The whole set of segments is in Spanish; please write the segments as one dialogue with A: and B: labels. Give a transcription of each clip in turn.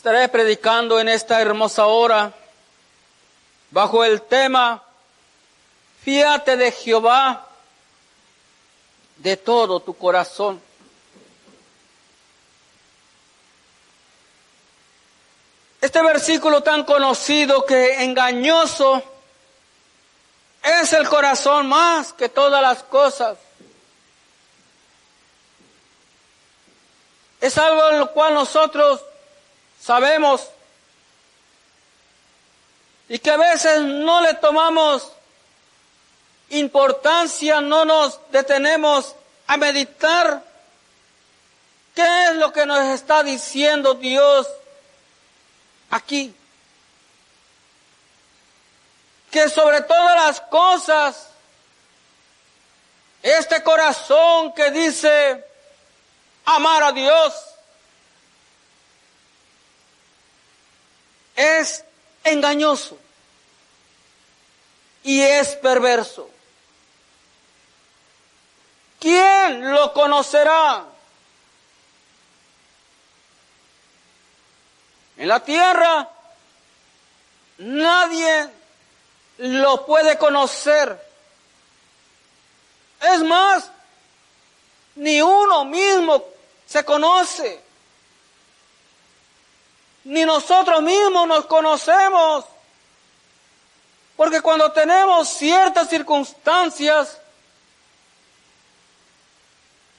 A: Estaré predicando en esta hermosa hora bajo el tema Fíate de Jehová de todo tu corazón. Este versículo tan conocido que engañoso es el corazón más que todas las cosas. Es algo en lo cual nosotros sabemos y que a veces no le tomamos importancia, no nos detenemos a meditar qué es lo que nos está diciendo Dios aquí. Que sobre todas las cosas, este corazón que dice amar a Dios, es engañoso y es perverso. ¿Quién lo conocerá? En la tierra nadie lo puede conocer. Es más, ni uno mismo se conoce ni nosotros mismos nos conocemos. Porque cuando tenemos ciertas circunstancias,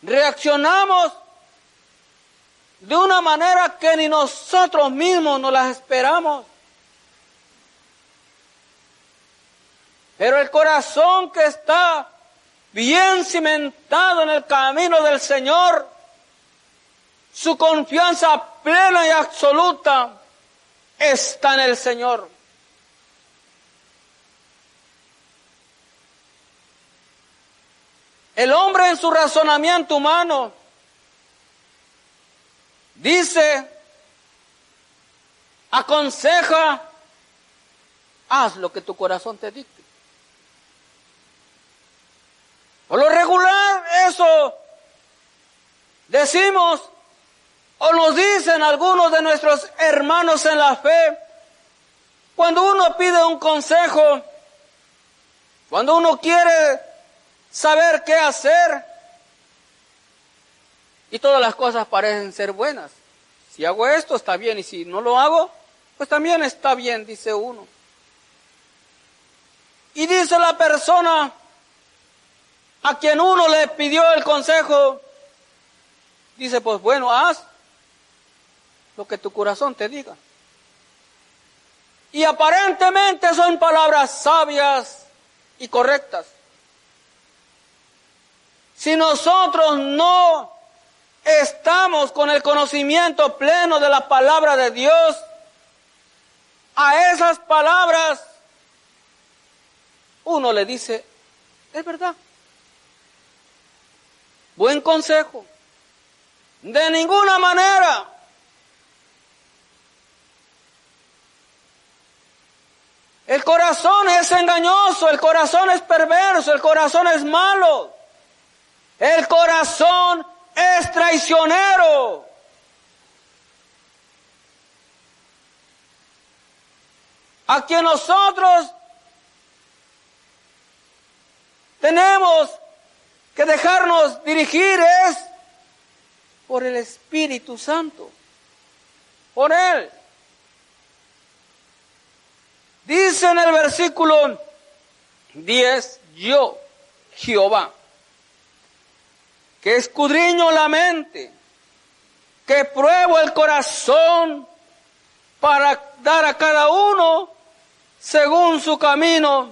A: reaccionamos de una manera que ni nosotros mismos nos las esperamos. Pero el corazón que está bien cimentado en el camino del Señor, su confianza plena y absoluta está en el Señor. El hombre en su razonamiento humano dice, aconseja, haz lo que tu corazón te dicte. Por lo regular, eso decimos o nos dicen algunos de nuestros hermanos en la fe, cuando uno pide un consejo, cuando uno quiere saber qué hacer, y todas las cosas parecen ser buenas. Si hago esto está bien y si no lo hago, pues también está bien, dice uno. Y dice la persona a quien uno le pidió el consejo, dice, pues bueno, haz lo que tu corazón te diga. Y aparentemente son palabras sabias y correctas. Si nosotros no estamos con el conocimiento pleno de la palabra de Dios, a esas palabras uno le dice, es verdad. Buen consejo. De ninguna manera El corazón es engañoso, el corazón es perverso, el corazón es malo. El corazón es traicionero. A quien nosotros tenemos que dejarnos dirigir es por el Espíritu Santo, por Él. Dice en el versículo 10, yo, Jehová, que escudriño la mente, que pruebo el corazón para dar a cada uno según su camino,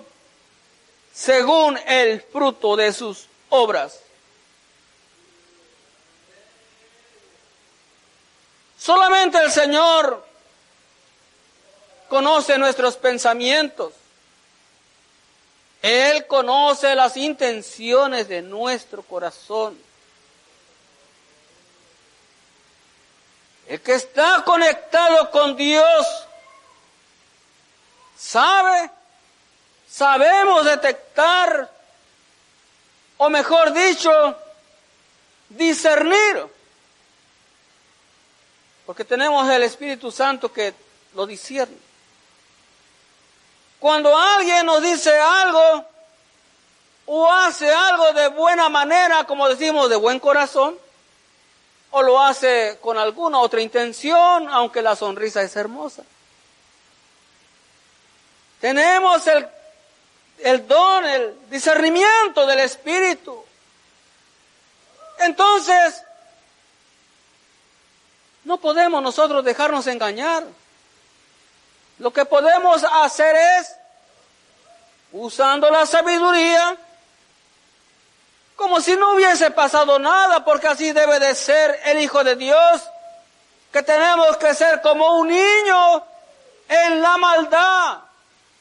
A: según el fruto de sus obras. Solamente el Señor conoce nuestros pensamientos. Él conoce las intenciones de nuestro corazón. El que está conectado con Dios sabe, sabemos detectar, o mejor dicho, discernir Porque tenemos el Espíritu Santo que lo discierne. Cuando alguien nos dice algo o hace algo de buena manera, como decimos, de buen corazón, o lo hace con alguna otra intención, aunque la sonrisa es hermosa. Tenemos el, don, el discernimiento del Espíritu. Entonces, no podemos nosotros dejarnos engañar. Lo que podemos hacer es, usando la sabiduría, como si no hubiese pasado nada, porque así debe de ser el Hijo de Dios, que tenemos que ser como un niño en la maldad,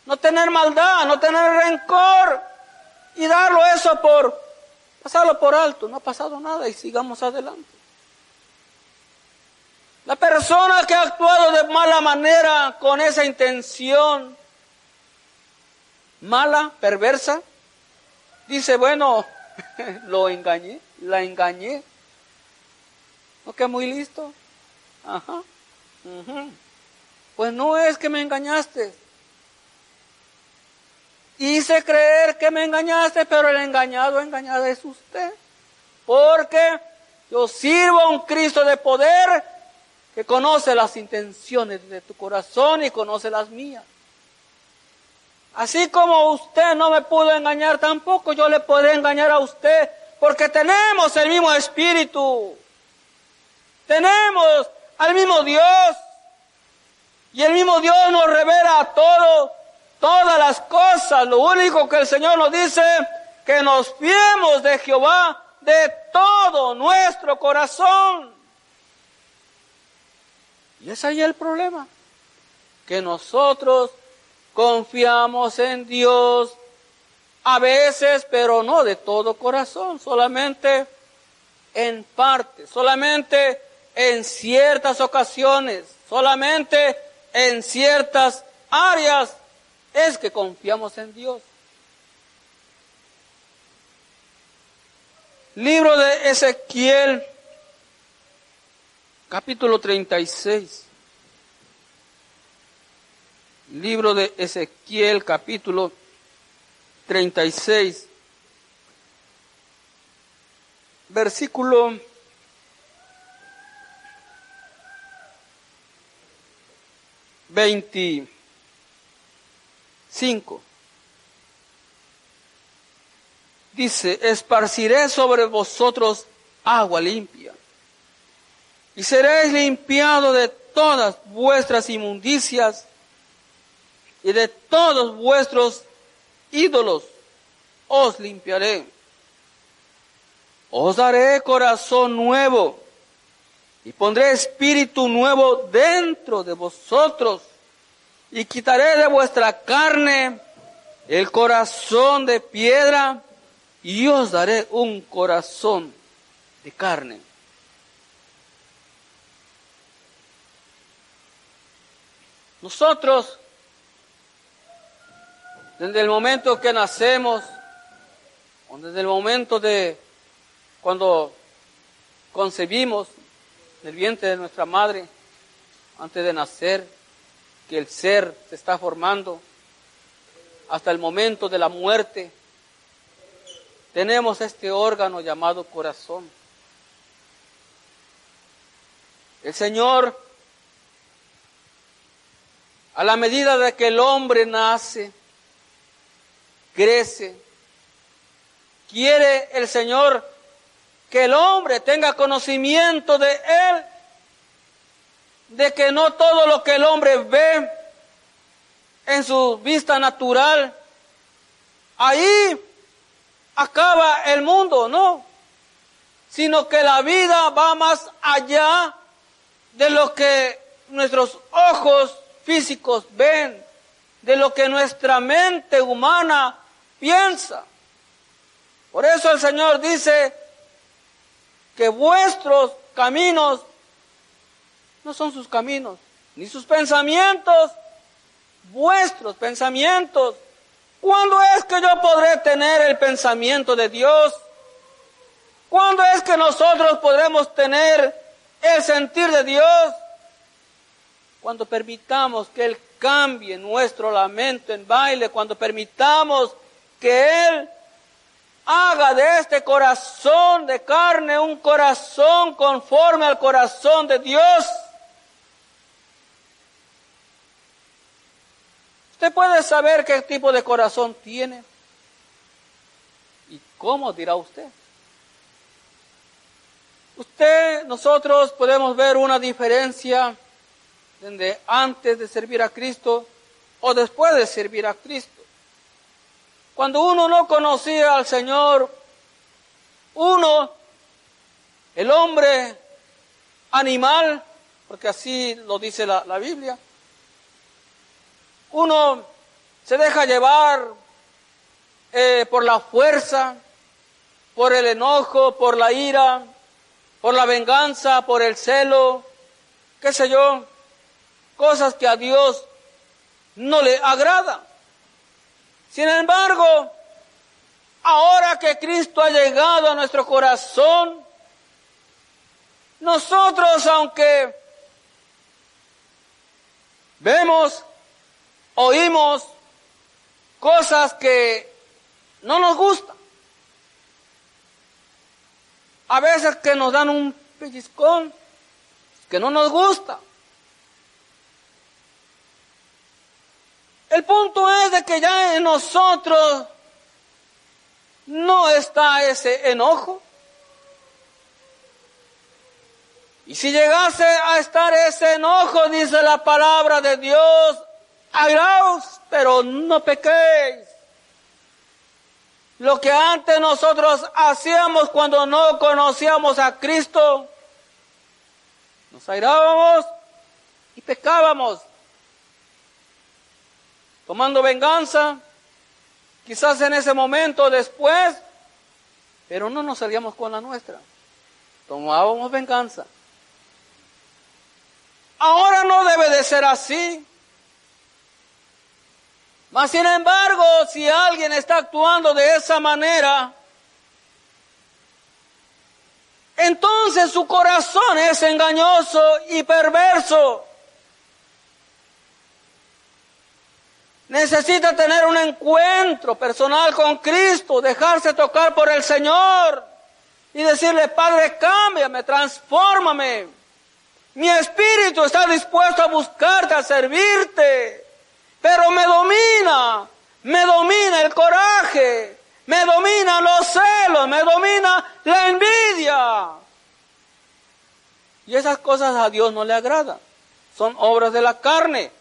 A: no tener maldad, no tener rencor y darlo eso por, pasarlo por alto, no ha pasado nada y sigamos adelante. La persona que ha actuado de mala manera con esa intención mala, perversa, dice, bueno, lo engañé, la engañé. ¿No muy listo? Ajá. Pues no es que me engañaste. Hice creer que me engañaste, pero el engañado, engañada es usted. Porque yo sirvo a un Cristo de poder que conoce las intenciones de tu corazón y conoce las mías. Así como usted no me pudo engañar, tampoco yo le podré engañar a usted, porque tenemos el mismo espíritu. Tenemos al mismo Dios. Y el mismo Dios nos revela a todos, todas las cosas. Lo único que el Señor nos dice, que nos fiemos de Jehová de todo nuestro corazón. Y es ahí el problema, que nosotros confiamos en Dios a veces, pero no de todo corazón, solamente en parte, solamente en ciertas ocasiones, solamente en ciertas áreas es que confiamos en Dios. Libro de Ezequiel capítulo 36. Libro de Ezequiel, capítulo 36. Versículo veinticinco. Dice, esparciré sobre vosotros agua limpia y seréis limpiados de todas vuestras inmundicias y de todos vuestros ídolos os limpiaré. Os daré corazón nuevo y pondré espíritu nuevo dentro de vosotros y quitaré de vuestra carne el corazón de piedra y os daré un corazón de carne. Nosotros, desde el momento que nacemos, o desde el momento de cuando concebimos el vientre de nuestra madre, antes de nacer, que el ser se está formando, hasta el momento de la muerte, tenemos este órgano llamado corazón. El Señor a la medida de que el hombre nace, crece, quiere el Señor que el hombre tenga conocimiento de Él, de que no todo lo que el hombre ve en su vista natural, ahí acaba el mundo, no, sino que la vida va más allá de lo que nuestros ojos físicos ven, de lo que nuestra mente humana piensa. Por eso el Señor dice que vuestros caminos no son sus caminos, ni sus pensamientos, vuestros pensamientos. ¿Cuándo es que yo podré tener el pensamiento de Dios? ¿Cuándo es que nosotros podremos tener el sentir de Dios? Cuando permitamos que Él cambie nuestro lamento en baile, cuando permitamos que Él haga de este corazón de carne un corazón conforme al corazón de Dios. Usted puede saber qué tipo de corazón tiene. ¿Y cómo dirá usted? Usted, nosotros podemos ver una diferencia de antes de servir a Cristo o después de servir a Cristo. Cuando uno no conocía al Señor, uno, el hombre animal, porque así lo dice la, la Biblia, uno se deja llevar eh, por la fuerza, por el enojo, por la ira, por la venganza, por el celo, qué sé yo, cosas que a Dios no le agrada. Sin embargo, ahora que Cristo ha llegado a nuestro corazón, nosotros, aunque vemos, oímos cosas que no nos gustan, a veces que nos dan un pellizcón que no nos gusta, El punto es de que ya en nosotros no está ese enojo. Y si llegase a estar ese enojo, dice la palabra de Dios, airaos, pero no pequéis. Lo que antes nosotros hacíamos cuando no conocíamos a Cristo, nos airábamos y pecábamos tomando venganza, quizás en ese momento después, pero no nos salíamos con la nuestra. Tomábamos venganza. Ahora no debe de ser así. Mas sin embargo, si alguien está actuando de esa manera, entonces su corazón es engañoso y perverso. Necesita tener un encuentro personal con Cristo, dejarse tocar por el Señor y decirle, Padre, cámbiame, transfórmame. Mi espíritu está dispuesto a buscarte, a servirte, pero me domina, me domina el coraje, me domina los celos, me domina la envidia. Y esas cosas a Dios no le agradan, son obras de la carne.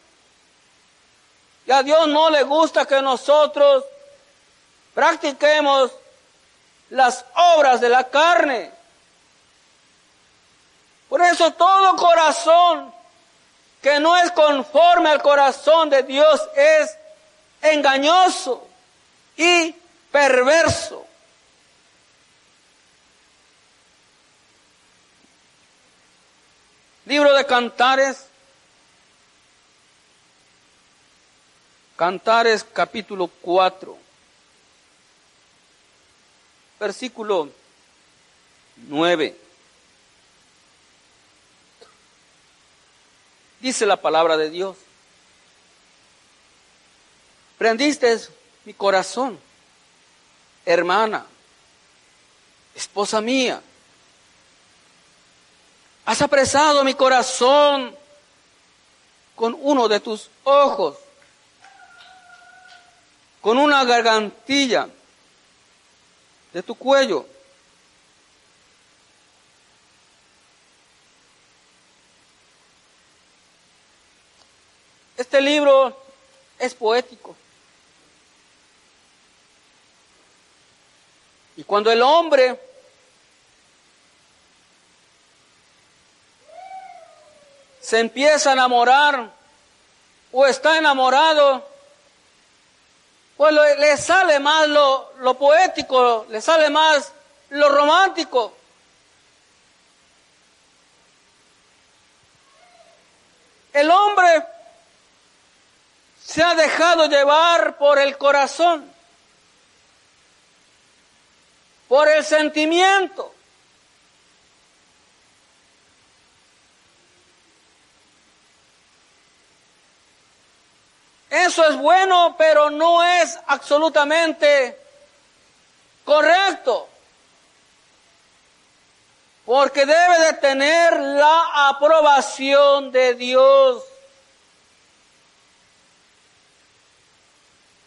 A: Y a Dios no le gusta que nosotros practiquemos las obras de la carne. Por eso todo corazón que no es conforme al corazón de Dios es engañoso y perverso. Libro de Cantares, Cantares capítulo 4, versículo 9. Dice la palabra de Dios. Prendiste mi corazón, hermana, esposa mía. Has apresado mi corazón con uno de tus ojos con una gargantilla de tu cuello. Este libro es poético. Y cuando el hombre se empieza a enamorar o está enamorado, pues le sale más lo, lo poético, le sale más lo romántico. El hombre se ha dejado llevar por el corazón, por el sentimiento. Eso es bueno, pero no es absolutamente correcto. Porque debe de tener la aprobación de Dios.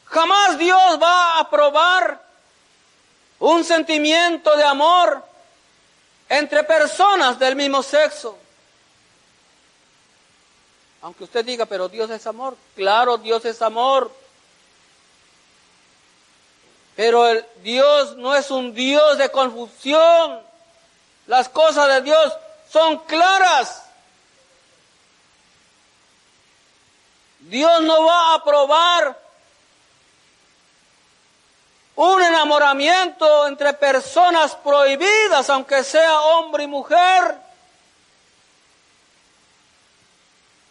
A: Jamás Dios va a aprobar un sentimiento de amor entre personas del mismo sexo. Aunque usted diga, pero Dios es amor. Claro, Dios es amor. Pero el Dios no es un Dios de confusión. Las cosas de Dios son claras. Dios no va a aprobar un enamoramiento entre personas prohibidas, aunque sea hombre y mujer.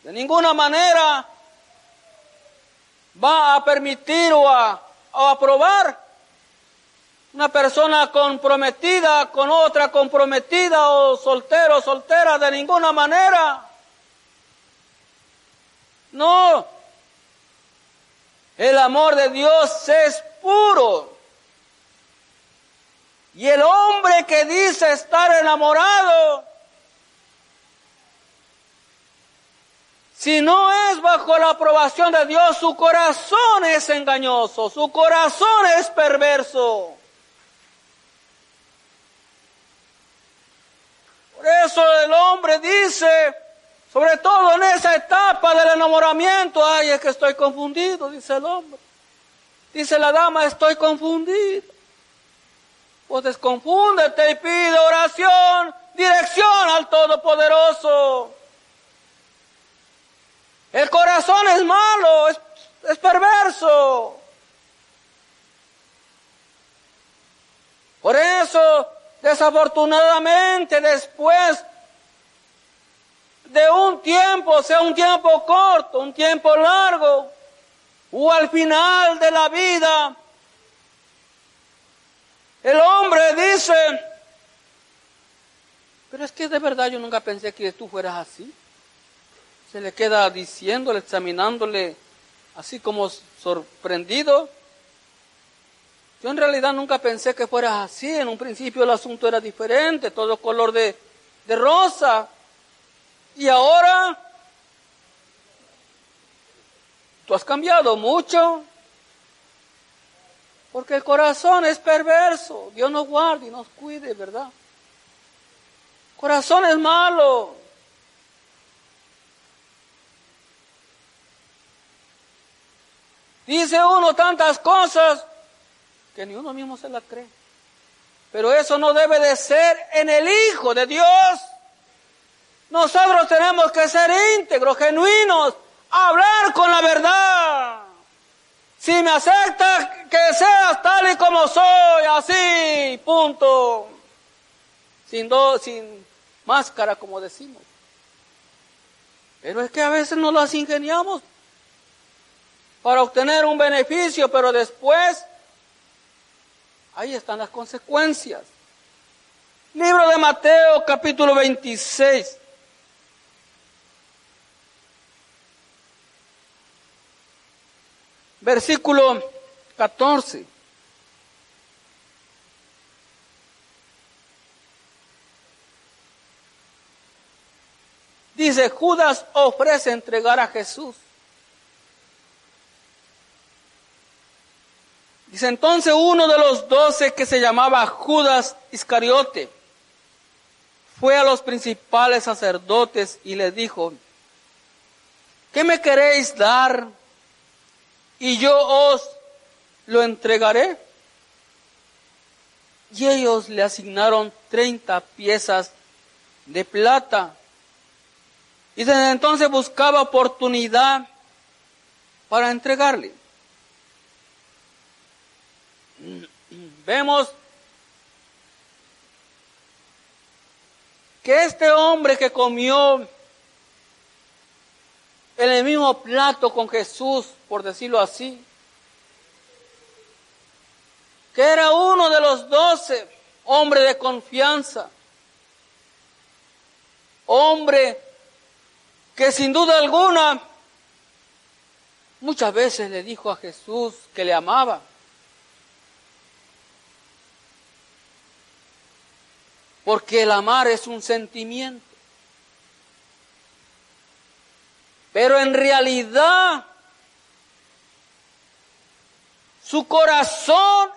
A: De ninguna manera va a permitir o a, aprobar una persona comprometida con otra comprometida o soltero o soltera, de ninguna manera. No. El amor de Dios es puro. Y el hombre que dice estar enamorado Si no es bajo la aprobación de Dios, su corazón es engañoso, su corazón es perverso. Por eso el hombre dice, sobre todo en esa etapa del enamoramiento, ay, es que estoy confundido, dice el hombre. Dice la dama, estoy confundido. Pues desconfúndete y pide oración, dirección al Todopoderoso. El corazón es malo, es, perverso. Por eso, desafortunadamente, después de un tiempo, sea un tiempo corto, un tiempo largo, o al final de la vida, el hombre dice, pero es que de verdad yo nunca pensé que tú fueras así se le queda diciéndole, examinándole, así como sorprendido. Yo en realidad nunca pensé que fuera así. En un principio el asunto era diferente, todo color de, de rosa. Y ahora tú has cambiado mucho. Porque el corazón es perverso. Dios nos guarde y nos cuide, ¿verdad? Corazón es malo. Dice uno tantas cosas que ni uno mismo se las cree. Pero eso no debe de ser en el Hijo de Dios. Nosotros tenemos que ser íntegros, genuinos, hablar con la verdad. Si me aceptas que seas tal y como soy, así, punto. Sin, do, sin máscara, como decimos. Pero es que a veces no las ingeniamos para obtener un beneficio, pero después ahí están las consecuencias. Libro de Mateo capítulo 26. Versículo 14. Dice, Judas ofrece entregar a Jesús. Entonces uno de los doce que se llamaba Judas Iscariote fue a los principales sacerdotes y les dijo, ¿qué me queréis dar? Y yo os lo entregaré. Y ellos le asignaron treinta piezas de plata. Y desde entonces buscaba oportunidad para entregarle. Vemos que este hombre que comió en el mismo plato con Jesús, por decirlo así, que era uno de los doce, hombre de confianza, hombre que sin duda alguna muchas veces le dijo a Jesús que le amaba. Porque el amar es un sentimiento. Pero en realidad su corazón,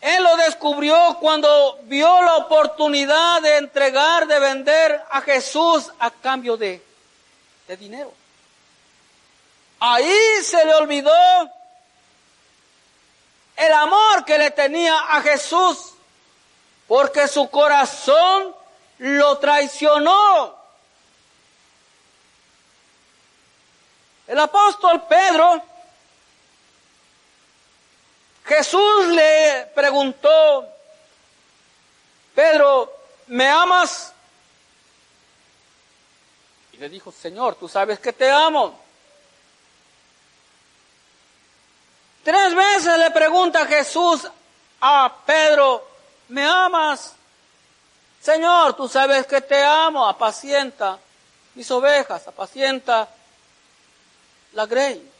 A: él lo descubrió cuando vio la oportunidad de entregar, de vender a Jesús a cambio de, de dinero. Ahí se le olvidó el amor que le tenía a Jesús, porque su corazón lo traicionó. El apóstol Pedro Jesús le preguntó, Pedro, ¿me amas? Y le dijo, Señor, tú sabes que te amo. Tres veces le pregunta Jesús a Pedro, ¿me amas? Señor, tú sabes que te amo, apacienta mis ovejas, apacienta la grey.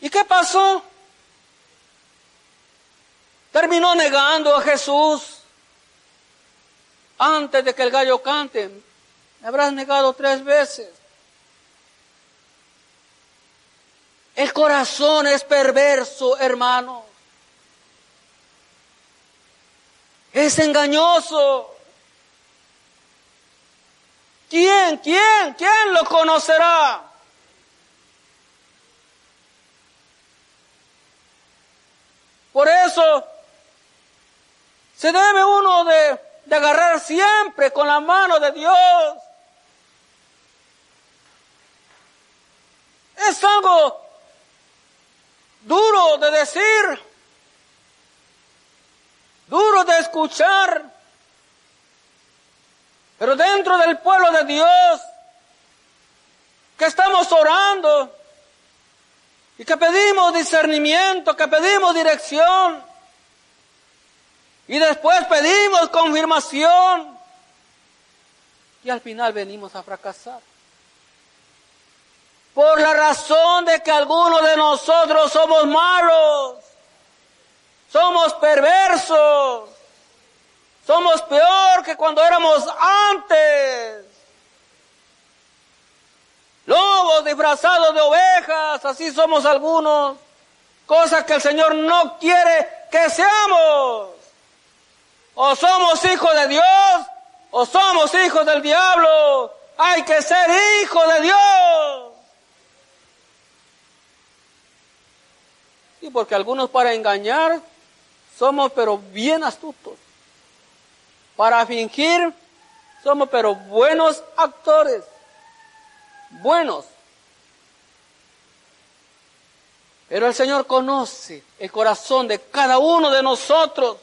A: ¿Y qué pasó? Terminó negando a Jesús antes de que el gallo cante. Me habrás negado tres veces. El corazón es perverso, hermano. Es engañoso. ¿Quién, quién, quién lo conocerá? Por eso se debe uno de, agarrar siempre con la mano de Dios. Es algo duro de decir, duro de escuchar, pero dentro del pueblo de Dios, que estamos orando, y que pedimos discernimiento, que pedimos dirección. Y después pedimos confirmación. Y al final venimos a fracasar. Por la razón de que algunos de nosotros somos malos. Somos perversos. Somos peor que cuando éramos antes lobos disfrazados de ovejas, así somos algunos, cosas que el Señor no quiere que seamos. O somos hijos de Dios, o somos hijos del diablo. Hay que ser hijo de Dios. Porque algunos para engañar somos pero bien astutos. Para fingir somos pero buenos actores buenos. Pero el Señor conoce el corazón de cada uno de nosotros.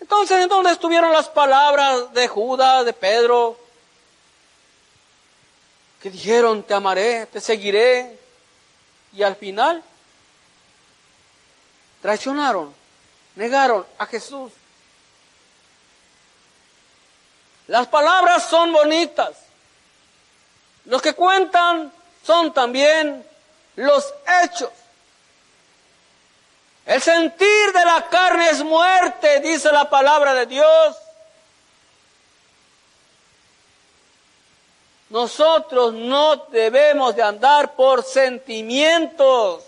A: Entonces, ¿en dónde estuvieron las palabras de Judas, de Pedro? Que dijeron, te amaré, te seguiré. Y al final, traicionaron, negaron a Jesús. Las palabras son bonitas. Los que cuentan son también los hechos. El sentir de la carne es muerte, dice la palabra de Dios. Nosotros no debemos de andar por sentimientos.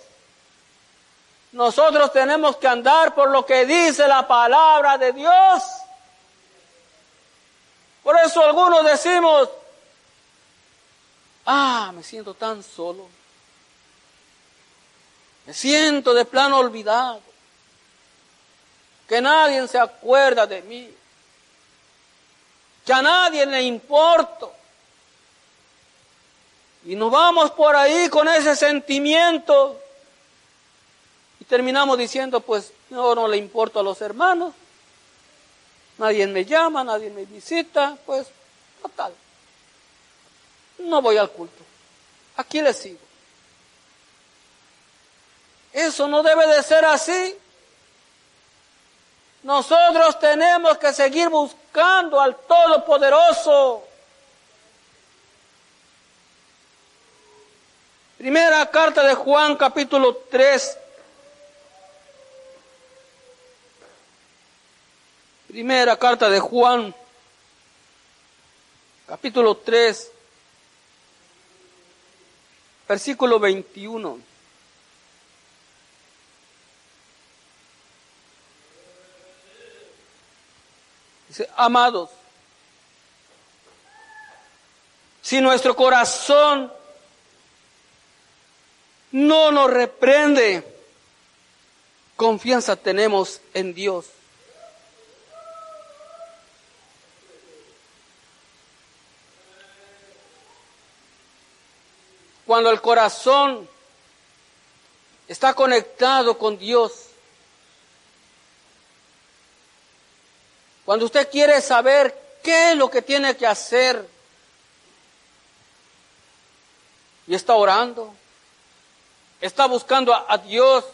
A: Nosotros tenemos que andar por lo que dice la palabra de Dios. Por eso algunos decimos, Ah, me siento tan solo. Me siento de plano olvidado. Que nadie se acuerda de mí. Que a nadie le importo. Y nos vamos por ahí con ese sentimiento terminamos diciendo, pues no, no le importo a los hermanos, nadie me llama, nadie me visita, pues total. No voy al culto, aquí le sigo. Eso no debe de ser así. Nosotros tenemos que seguir buscando al Todopoderoso. Primera carta de Juan capítulo 3, Primera carta de Juan capítulo 3, versículo 21. Dice, amados, si nuestro corazón no nos reprende, confianza tenemos en Dios. Cuando el corazón está conectado con Dios, cuando usted quiere saber qué es lo que tiene que hacer y está orando, está buscando a, Dios,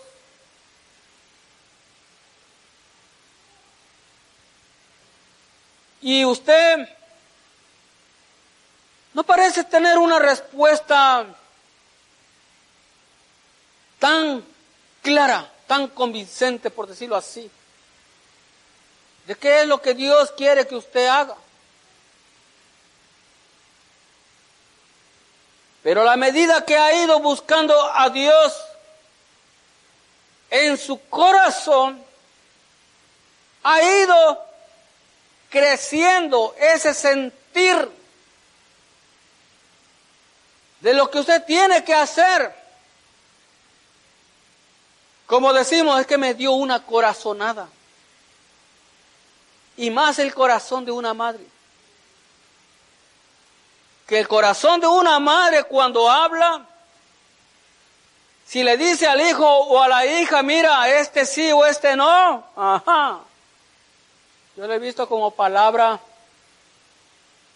A: y usted no parece tener una respuesta tan clara, tan convincente, por decirlo así, de qué es lo que Dios quiere que usted haga. Pero a la medida que ha ido buscando a Dios en su corazón, ha ido creciendo ese sentir de lo que usted tiene que hacer como decimos, es que me dio una corazonada. Y más el corazón de una madre. Que el corazón de una madre cuando habla, si le dice al hijo o a la hija, mira, este sí o este no, ajá. Yo lo he visto como palabra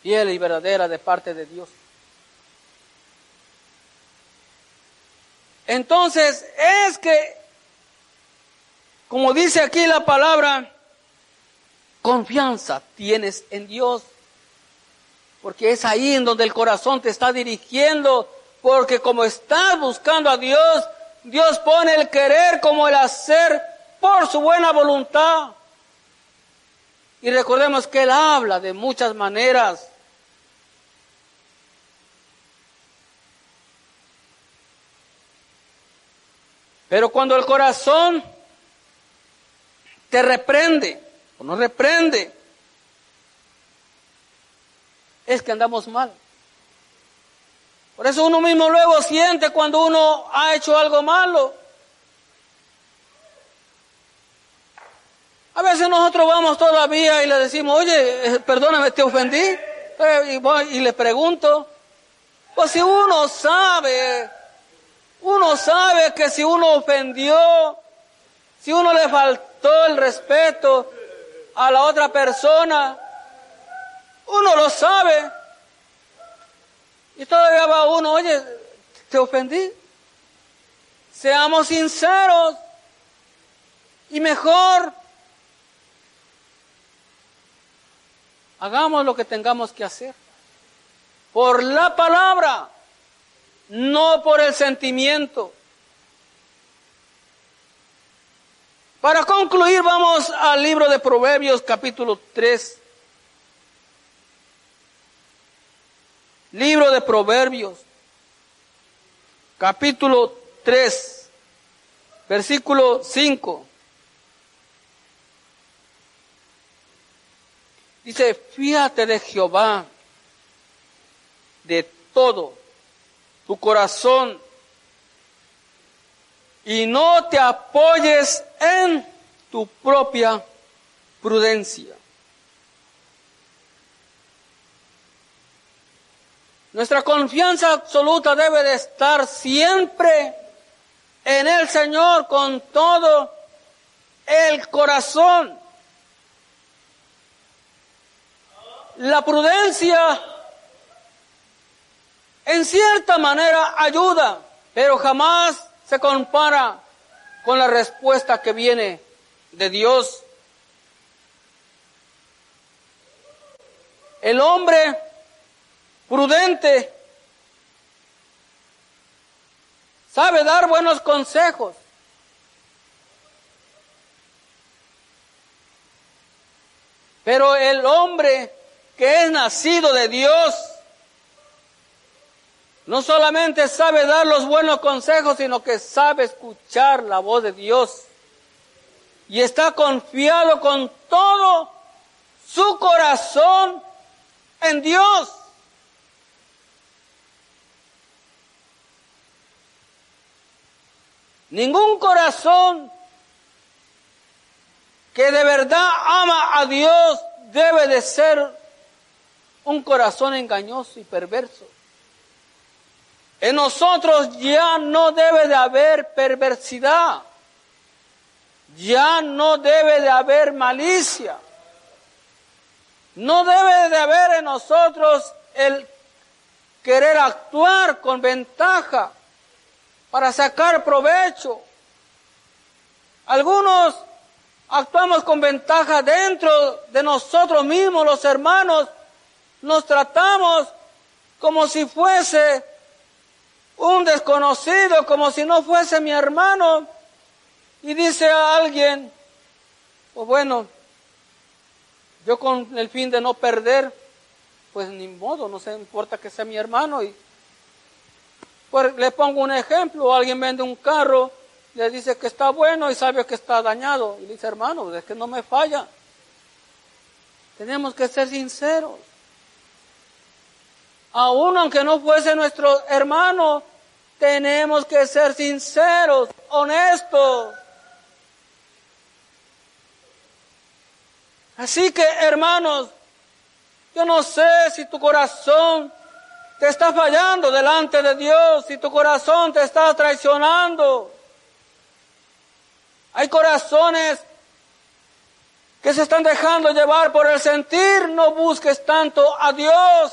A: fiel y verdadera de parte de Dios. Entonces, es que como dice aquí la palabra, confianza tienes en Dios. Porque es ahí en donde el corazón te está dirigiendo. Porque como estás buscando a Dios, Dios pone el querer como el hacer por su buena voluntad. Y recordemos que Él habla de muchas maneras. Pero cuando el corazón te reprende o no reprende, es que andamos mal. Por eso uno mismo luego siente cuando uno ha hecho algo malo. A veces nosotros vamos todavía y le decimos, oye, eh, perdóname, te ofendí. Eh, y, y le pregunto, pues si uno sabe, uno sabe que si uno ofendió, si uno le faltó el respeto a la otra persona, uno lo sabe. Y todavía va uno, oye, te ofendí. Seamos sinceros y mejor hagamos lo que tengamos que hacer. Por la palabra, no por el sentimiento. Para concluir, vamos al libro de Proverbios capítulo 3. Libro de Proverbios, capítulo 3, versículo 5. Dice, fíjate de Jehová de todo tu corazón y no te apoyes en tu propia prudencia. Nuestra confianza absoluta debe de estar siempre en el Señor con todo el corazón. La prudencia en cierta manera ayuda, pero jamás se compara con la respuesta que viene de Dios. El hombre prudente sabe dar buenos consejos. Pero el hombre que es nacido de Dios, no solamente sabe dar los buenos consejos, sino que sabe escuchar la voz de Dios. Y está confiado con todo su corazón en Dios. Ningún corazón que de verdad ama a Dios debe de ser un corazón engañoso y perverso. En nosotros ya no debe de haber perversidad, ya no debe de haber malicia, no debe de haber en nosotros el querer actuar con ventaja para sacar provecho. Algunos actuamos con ventaja dentro de nosotros mismos, los hermanos, nos tratamos como si fuese un desconocido, como si no fuese mi hermano, y dice a alguien, pues bueno, yo con el fin de no perder, pues ni modo, no se importa que sea mi hermano. Y pues, le pongo un ejemplo, alguien vende un carro, le dice que está bueno y sabe que está dañado. Y le dice, hermano, es que no me falla. Tenemos que ser sinceros aun aunque no fuese nuestro hermano, tenemos que ser sinceros, honestos. Así que, hermanos, yo no sé si tu corazón te está fallando delante de Dios, si tu corazón te está traicionando. Hay corazones que se están dejando llevar por el sentir, no busques tanto a Dios.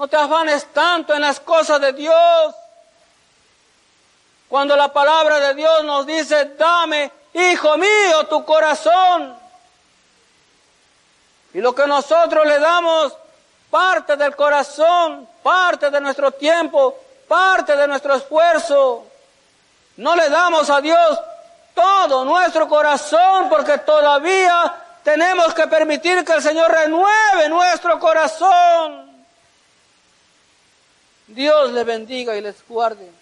A: No te afanes tanto en las cosas de Dios. Cuando la palabra de Dios nos dice, dame, hijo mío, tu corazón. Y lo que nosotros le damos, parte del corazón, parte de nuestro tiempo, parte de nuestro esfuerzo. No le damos a Dios todo nuestro corazón porque todavía tenemos que permitir que el Señor renueve nuestro corazón. Dios les bendiga y les guarde.